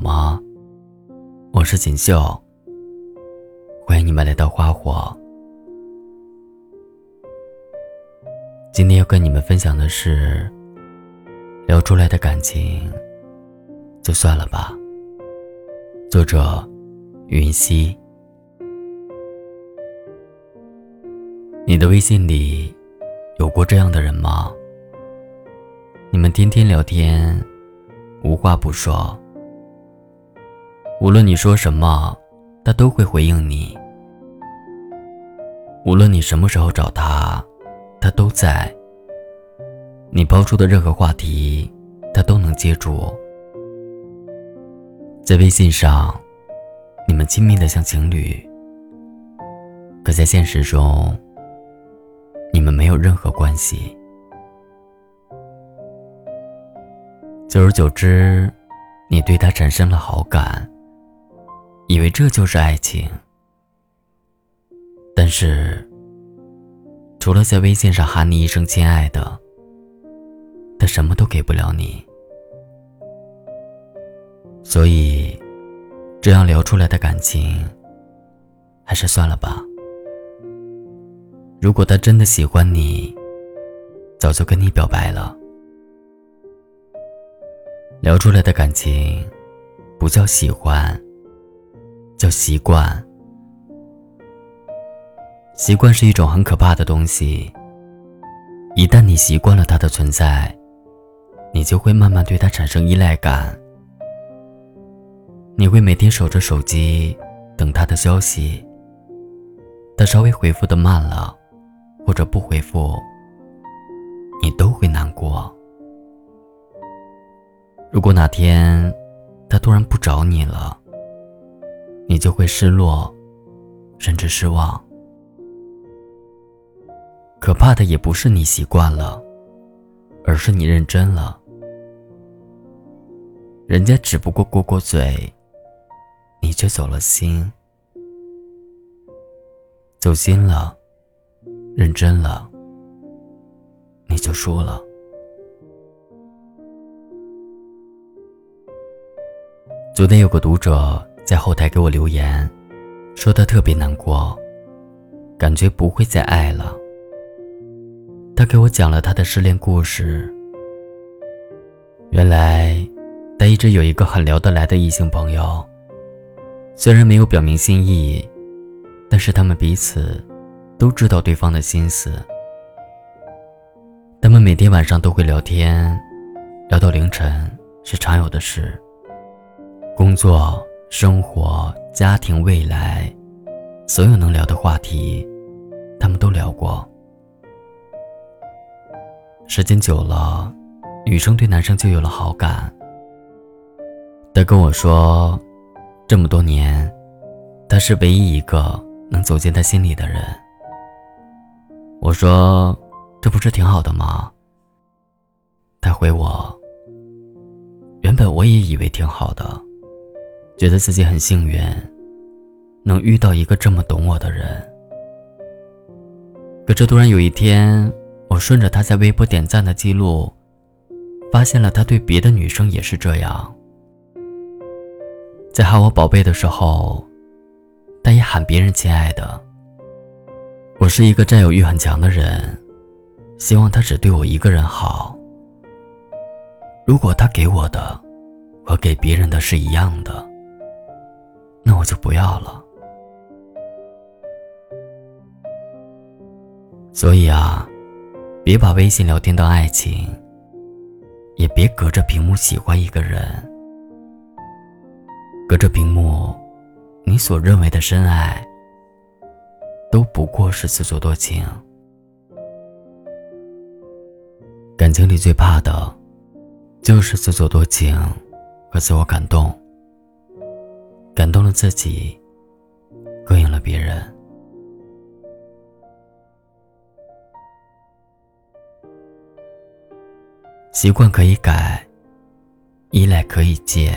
吗？我是锦绣，欢迎你们来到花火。今天要跟你们分享的是，聊出来的感情就算了吧。作者：云溪。你的微信里有过这样的人吗？你们天天聊天，无话不说。无论你说什么，他都会回应你。无论你什么时候找他，他都在。你抛出的任何话题，他都能接住。在微信上，你们亲密的像情侣，可在现实中，你们没有任何关系。久而久之，你对他产生了好感，以为这就是爱情。但是，除了在微信上喊你一声“亲爱的”，他什么都给不了你。所以，这样聊出来的感情，还是算了吧。如果他真的喜欢你，早就跟你表白了。聊出来的感情，不叫喜欢，叫习惯。习惯是一种很可怕的东西。一旦你习惯了它的存在，你就会慢慢对它产生依赖感。你会每天守着手机，等他的消息。他稍微回复的慢了，或者不回复，你都会难过。如果哪天他突然不找你了，你就会失落，甚至失望。可怕的也不是你习惯了，而是你认真了。人家只不过过过嘴，你却走了心。走心了，认真了，你就输了。昨天有个读者在后台给我留言，说他特别难过，感觉不会再爱了。他给我讲了他的失恋故事。原来，他一直有一个很聊得来的异性朋友，虽然没有表明心意，但是他们彼此都知道对方的心思。他们每天晚上都会聊天，聊到凌晨是常有的事。工作、生活、家庭、未来，所有能聊的话题，他们都聊过。时间久了，女生对男生就有了好感。他跟我说，这么多年，他是唯一一个能走进他心里的人。我说，这不是挺好的吗？他回我，原本我也以为挺好的。觉得自己很幸运，能遇到一个这么懂我的人。可这突然有一天，我顺着他在微博点赞的记录，发现了他对别的女生也是这样。在喊我宝贝的时候，他也喊别人亲爱的。我是一个占有欲很强的人，希望他只对我一个人好。如果他给我的和给别人的是一样的。那我就不要了。所以啊，别把微信聊天当爱情，也别隔着屏幕喜欢一个人。隔着屏幕，你所认为的深爱，都不过是自作多情。感情里最怕的，就是自作多情和自我感动。感动了自己，膈应了别人。习惯可以改，依赖可以戒，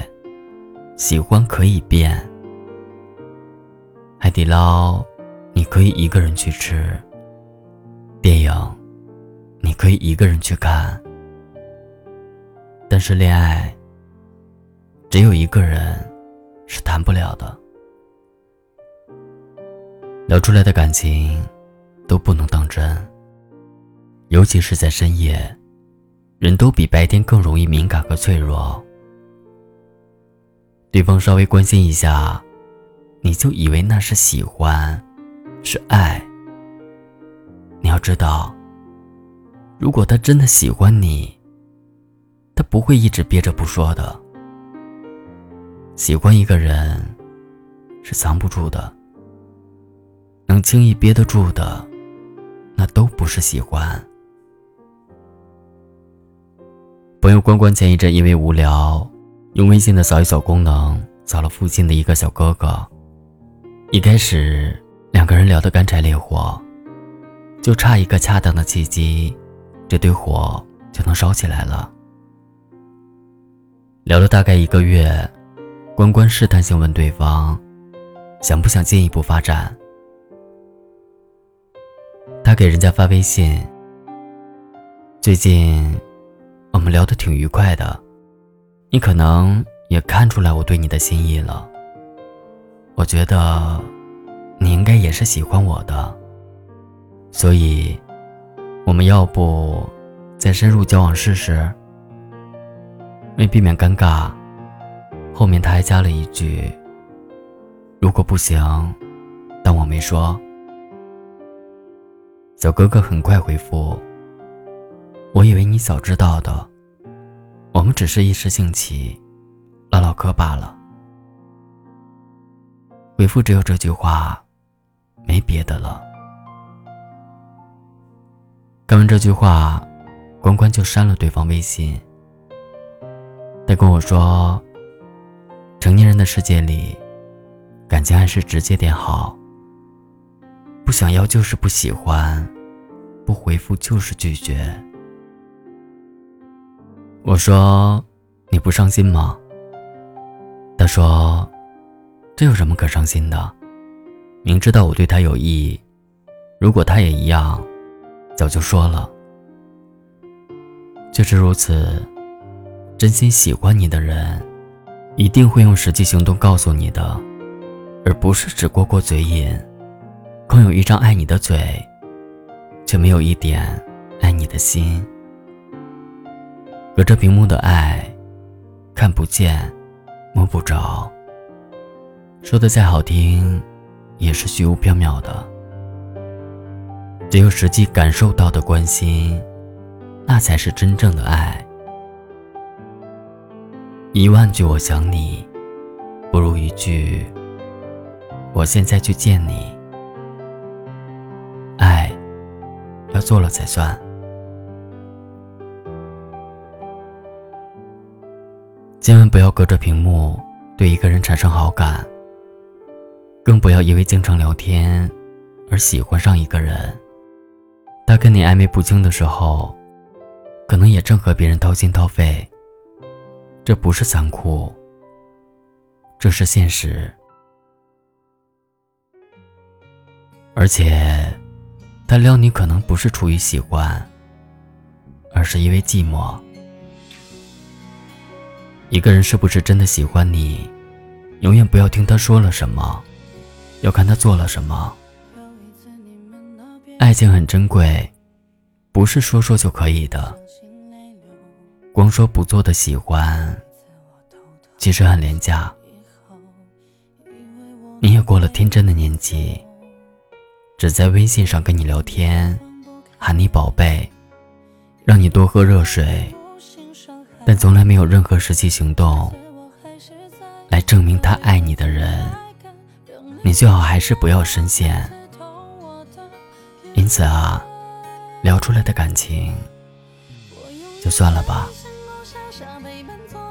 喜欢可以变。海底捞，你可以一个人去吃；电影，你可以一个人去看。但是恋爱，只有一个人是谈不了的。聊出来的感情都不能当真，尤其是在深夜，人都比白天更容易敏感和脆弱。对方稍微关心一下，你就以为那是喜欢，是爱。你要知道，如果他真的喜欢你，他不会一直憋着不说的。喜欢一个人是藏不住的。能轻易憋得住的，那都不是喜欢。朋友关关前一阵因为无聊，用微信的扫一扫功能扫了附近的一个小哥哥。一开始两个人聊得干柴烈火，就差一个恰当的契机，这堆火就能烧起来了。聊了大概一个月，关关试探性问对方，想不想进一步发展。他给人家发微信。最近，我们聊得挺愉快的，你可能也看出来我对你的心意了。我觉得，你应该也是喜欢我的，所以，我们要不再深入交往试试？为避免尴尬，后面他还加了一句：“如果不行，当我没说。”小哥哥很快回复：“我以为你早知道的，我们只是一时兴起，唠唠嗑罢了。”回复只有这句话，没别的了。看完这句话，关关就删了对方微信。他跟我说：“成年人的世界里，感情还是直接点好。不想要就是不喜欢。”不回复就是拒绝。我说：“你不伤心吗？”他说：“这有什么可伤心的？明知道我对他有意，如果他也一样，早就说了。确实如此，真心喜欢你的人，一定会用实际行动告诉你的，而不是只过过嘴瘾，空有一张爱你的嘴。”却没有一点爱你的心，隔着屏幕的爱，看不见，摸不着。说的再好听，也是虚无缥缈的。只有实际感受到的关心，那才是真正的爱。一万句我想你，不如一句我现在去见你。爱要做了才算。千万不要隔着屏幕对一个人产生好感，更不要因为经常聊天而喜欢上一个人。他跟你暧昧不清的时候，可能也正和别人掏心掏肺。这不是残酷，这是现实，而且。他撩你可能不是出于喜欢，而是因为寂寞。一个人是不是真的喜欢你，永远不要听他说了什么，要看他做了什么。爱情很珍贵，不是说说就可以的。光说不做的喜欢，其实很廉价。你也过了天真的年纪。只在微信上跟你聊天，喊你宝贝，让你多喝热水，但从来没有任何实际行动来证明他爱你的人，你最好还是不要深陷。因此啊，聊出来的感情就算了吧，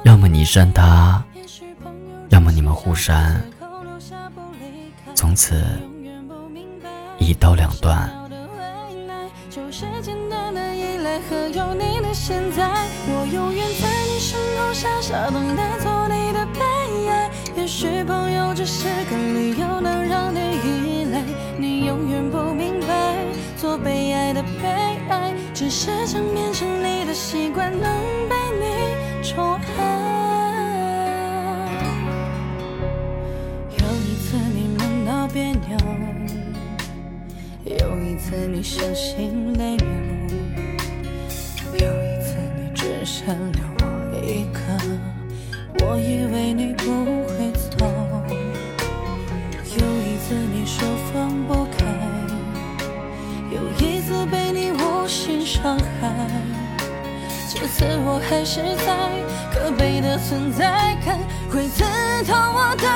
要么你删他，要么你们互删，从此。一刀两断。也许朋友只是个理由，能让你依赖。你永远不明白，做被爱的悲哀，只是想变成你的习惯，能次你伤心泪流，有一次你只剩留我一个，我以为你不会走。有一次你说放不开，有一次被你无心伤害。这次我还是在可悲的存在感，会刺痛我的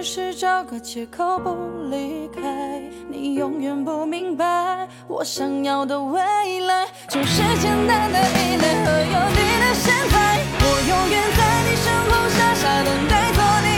只是找个借口不离开。你永远不明白，我想要的未来就是简单的依赖和有你的现在。我永远在你身后傻傻等待。做你